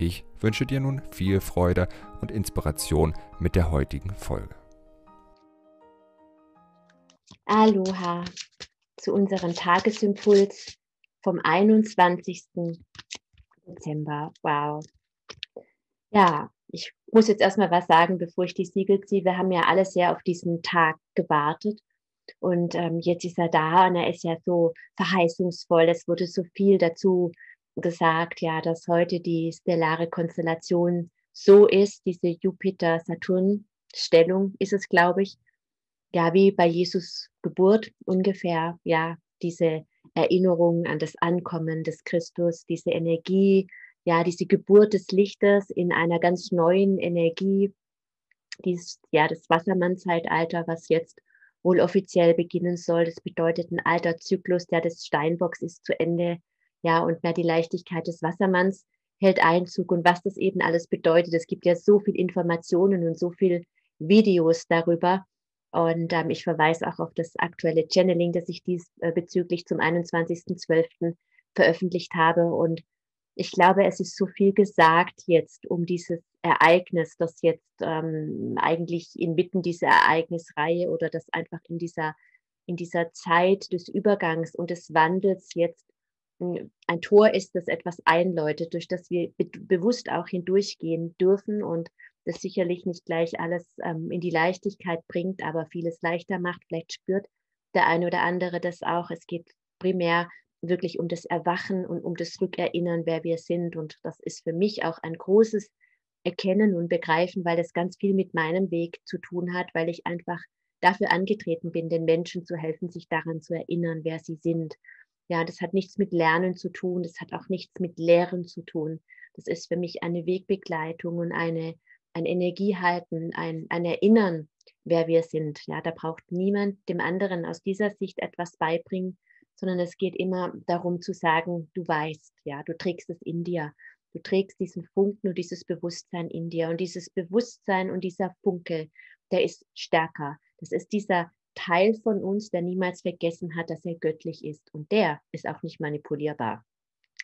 Ich wünsche dir nun viel Freude und Inspiration mit der heutigen Folge. Aloha zu unserem Tagesimpuls vom 21. Dezember. Wow. Ja, ich muss jetzt erstmal was sagen, bevor ich die Siegel ziehe. Wir haben ja alle sehr auf diesen Tag gewartet. Und ähm, jetzt ist er da und er ist ja so verheißungsvoll. Es wurde so viel dazu gesagt, ja, dass heute die stellare Konstellation so ist, diese Jupiter-Saturn-Stellung ist es, glaube ich, ja, wie bei Jesus Geburt ungefähr, ja, diese Erinnerung an das Ankommen des Christus, diese Energie, ja, diese Geburt des Lichtes in einer ganz neuen Energie, dies, ja, das Wassermann-Zeitalter, was jetzt wohl offiziell beginnen soll. Das bedeutet, ein alter Zyklus, der des Steinbocks ist zu Ende. Ja, und mehr die Leichtigkeit des Wassermanns hält Einzug und was das eben alles bedeutet. Es gibt ja so viel Informationen und so viel Videos darüber. Und ähm, ich verweise auch auf das aktuelle Channeling, das ich diesbezüglich äh, zum 21.12. veröffentlicht habe. Und ich glaube, es ist so viel gesagt jetzt um dieses Ereignis, das jetzt ähm, eigentlich inmitten dieser Ereignisreihe oder das einfach in dieser, in dieser Zeit des Übergangs und des Wandels jetzt ein Tor ist, das etwas einläutet, durch das wir be bewusst auch hindurchgehen dürfen und das sicherlich nicht gleich alles ähm, in die Leichtigkeit bringt, aber vieles leichter macht. Vielleicht spürt der eine oder andere das auch. Es geht primär wirklich um das Erwachen und um das Rückerinnern, wer wir sind. Und das ist für mich auch ein großes Erkennen und Begreifen, weil das ganz viel mit meinem Weg zu tun hat, weil ich einfach dafür angetreten bin, den Menschen zu helfen, sich daran zu erinnern, wer sie sind. Ja, das hat nichts mit Lernen zu tun, das hat auch nichts mit Lehren zu tun. Das ist für mich eine Wegbegleitung und eine, ein Energiehalten, ein, ein Erinnern, wer wir sind. Ja, da braucht niemand dem anderen aus dieser Sicht etwas beibringen, sondern es geht immer darum zu sagen, du weißt, ja, du trägst es in dir. Du trägst diesen Funken und dieses Bewusstsein in dir. Und dieses Bewusstsein und dieser Funke, der ist stärker. Das ist dieser Teil von uns, der niemals vergessen hat, dass er göttlich ist. Und der ist auch nicht manipulierbar.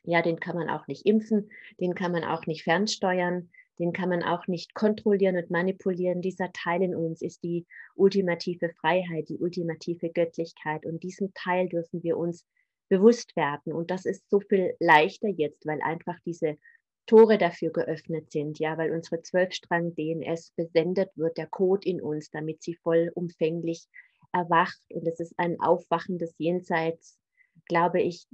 Ja, den kann man auch nicht impfen, den kann man auch nicht fernsteuern, den kann man auch nicht kontrollieren und manipulieren. Dieser Teil in uns ist die ultimative Freiheit, die ultimative Göttlichkeit. Und diesen Teil dürfen wir uns bewusst werden. Und das ist so viel leichter jetzt, weil einfach diese Tore dafür geöffnet sind, ja, weil unsere zwölfstrang DNS besendet wird, der Code in uns, damit sie vollumfänglich erwacht. Und es ist ein Aufwachen des Jenseits, glaube ich,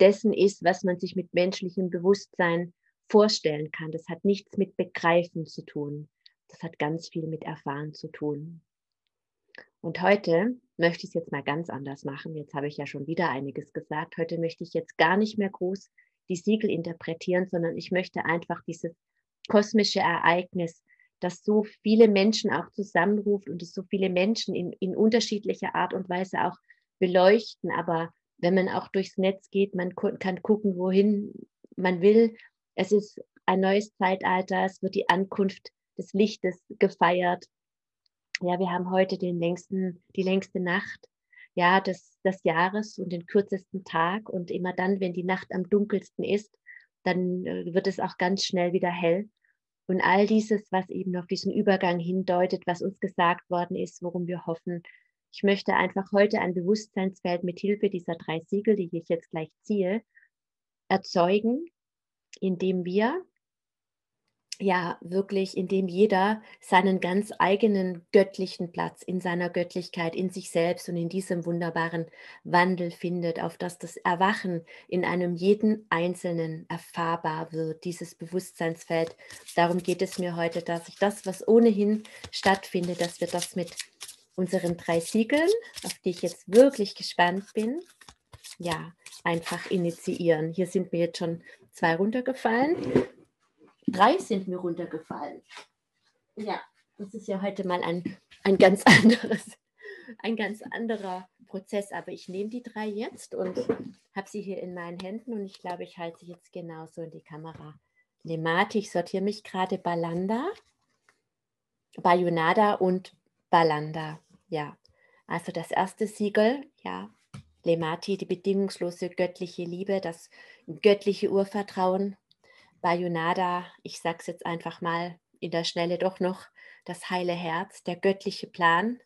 dessen ist, was man sich mit menschlichem Bewusstsein vorstellen kann. Das hat nichts mit Begreifen zu tun. Das hat ganz viel mit Erfahren zu tun. Und heute möchte ich es jetzt mal ganz anders machen. Jetzt habe ich ja schon wieder einiges gesagt. Heute möchte ich jetzt gar nicht mehr groß die Siegel interpretieren, sondern ich möchte einfach dieses kosmische Ereignis, das so viele Menschen auch zusammenruft und es so viele Menschen in, in unterschiedlicher Art und Weise auch beleuchten. Aber wenn man auch durchs Netz geht, man kann gucken, wohin man will, es ist ein neues Zeitalter, es wird die Ankunft des Lichtes gefeiert. Ja, wir haben heute den längsten, die längste Nacht ja, des, des Jahres und den kürzesten Tag. Und immer dann, wenn die Nacht am dunkelsten ist, dann äh, wird es auch ganz schnell wieder hell. Und all dieses, was eben auf diesen Übergang hindeutet, was uns gesagt worden ist, worum wir hoffen. Ich möchte einfach heute ein Bewusstseinsfeld mit Hilfe dieser drei Siegel, die ich jetzt gleich ziehe, erzeugen, indem wir ja wirklich, indem jeder seinen ganz eigenen göttlichen Platz in seiner Göttlichkeit, in sich selbst und in diesem wunderbaren Wandel findet, auf dass das Erwachen in einem jeden Einzelnen erfahrbar wird, dieses Bewusstseinsfeld. Darum geht es mir heute, dass ich das, was ohnehin stattfindet, dass wir das mit unseren drei Siegeln, auf die ich jetzt wirklich gespannt bin, ja, einfach initiieren. Hier sind mir jetzt schon zwei runtergefallen. Drei sind mir runtergefallen. Ja, das ist ja heute mal ein, ein ganz anderes, ein ganz anderer Prozess. Aber ich nehme die drei jetzt und habe sie hier in meinen Händen und ich glaube, ich halte sie jetzt genauso in die Kamera. Lemati, ich sortiere mich gerade Balanda, Bayonada und Balanda. Ja, also das erste Siegel, ja, Lemati, die bedingungslose göttliche Liebe, das göttliche Urvertrauen. Bayonada, ich sage es jetzt einfach mal in der Schnelle doch noch, das heile Herz, der göttliche Plan.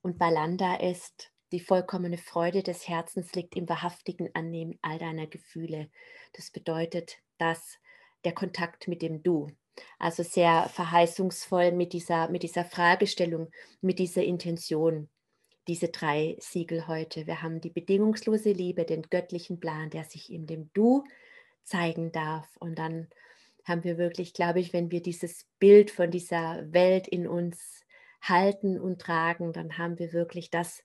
Und Balanda ist die vollkommene Freude des Herzens liegt im wahrhaftigen Annehmen all deiner Gefühle. Das bedeutet, dass der Kontakt mit dem Du. Also sehr verheißungsvoll mit dieser, mit dieser Fragestellung, mit dieser Intention. Diese drei Siegel heute. Wir haben die bedingungslose Liebe, den göttlichen Plan, der sich in dem Du zeigen darf. Und dann haben wir wirklich, glaube ich, wenn wir dieses Bild von dieser Welt in uns halten und tragen, dann haben wir wirklich das,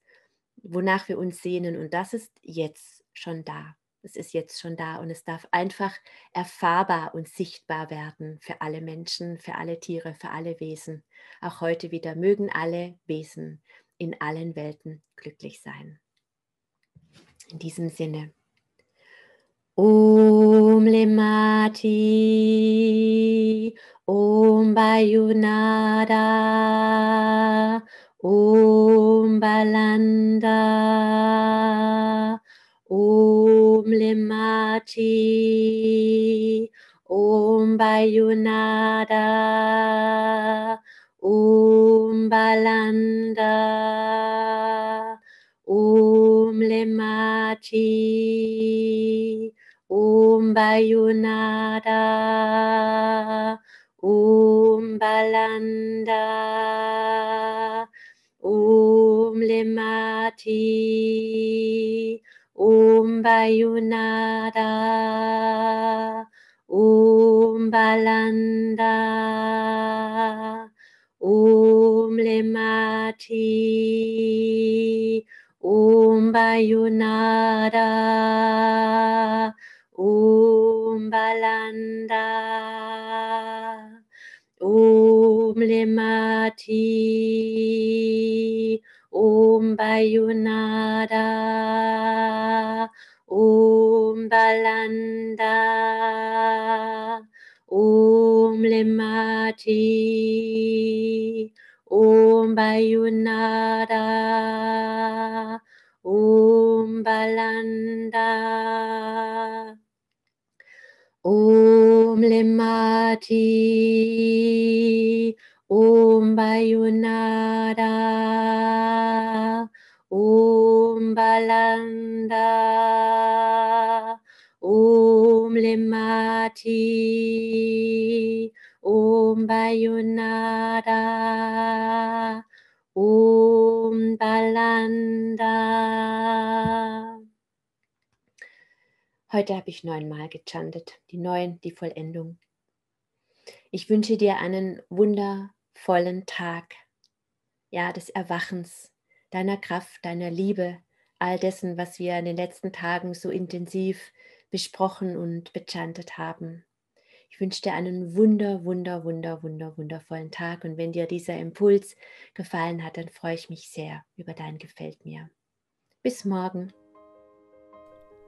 wonach wir uns sehnen. Und das ist jetzt schon da. Es ist jetzt schon da und es darf einfach erfahrbar und sichtbar werden für alle Menschen, für alle Tiere, für alle Wesen. Auch heute wieder mögen alle Wesen in allen Welten glücklich sein. In diesem Sinne. Om Lemati, Om Bayunada, Om Balanda, Om Lemati, Om Bayunada, Om Balanda, Om Lemati, Om Bayunada, Om Balanda, Om Lemati, Om Bayunada, Om Balanda, Om Lemati, Om Bayunada, Om Balanda, Om Lemati, Om Bayunada, Om Balanda, Om Lemati, Om Bayunada, Om Balanda, Om Lemati, Om Bayunada, Om Balanda, Om Lemati, Om Bayunada, Om Balanda. Heute habe ich neunmal gechantet, die neun, die Vollendung. Ich wünsche dir einen wundervollen Tag, ja, des Erwachens, deiner Kraft, deiner Liebe, all dessen, was wir in den letzten Tagen so intensiv besprochen und bechantet haben. Ich wünsche dir einen wunder, wunder, wunder, wunder, wundervollen Tag und wenn dir dieser Impuls gefallen hat, dann freue ich mich sehr über dein Gefällt mir. Bis morgen.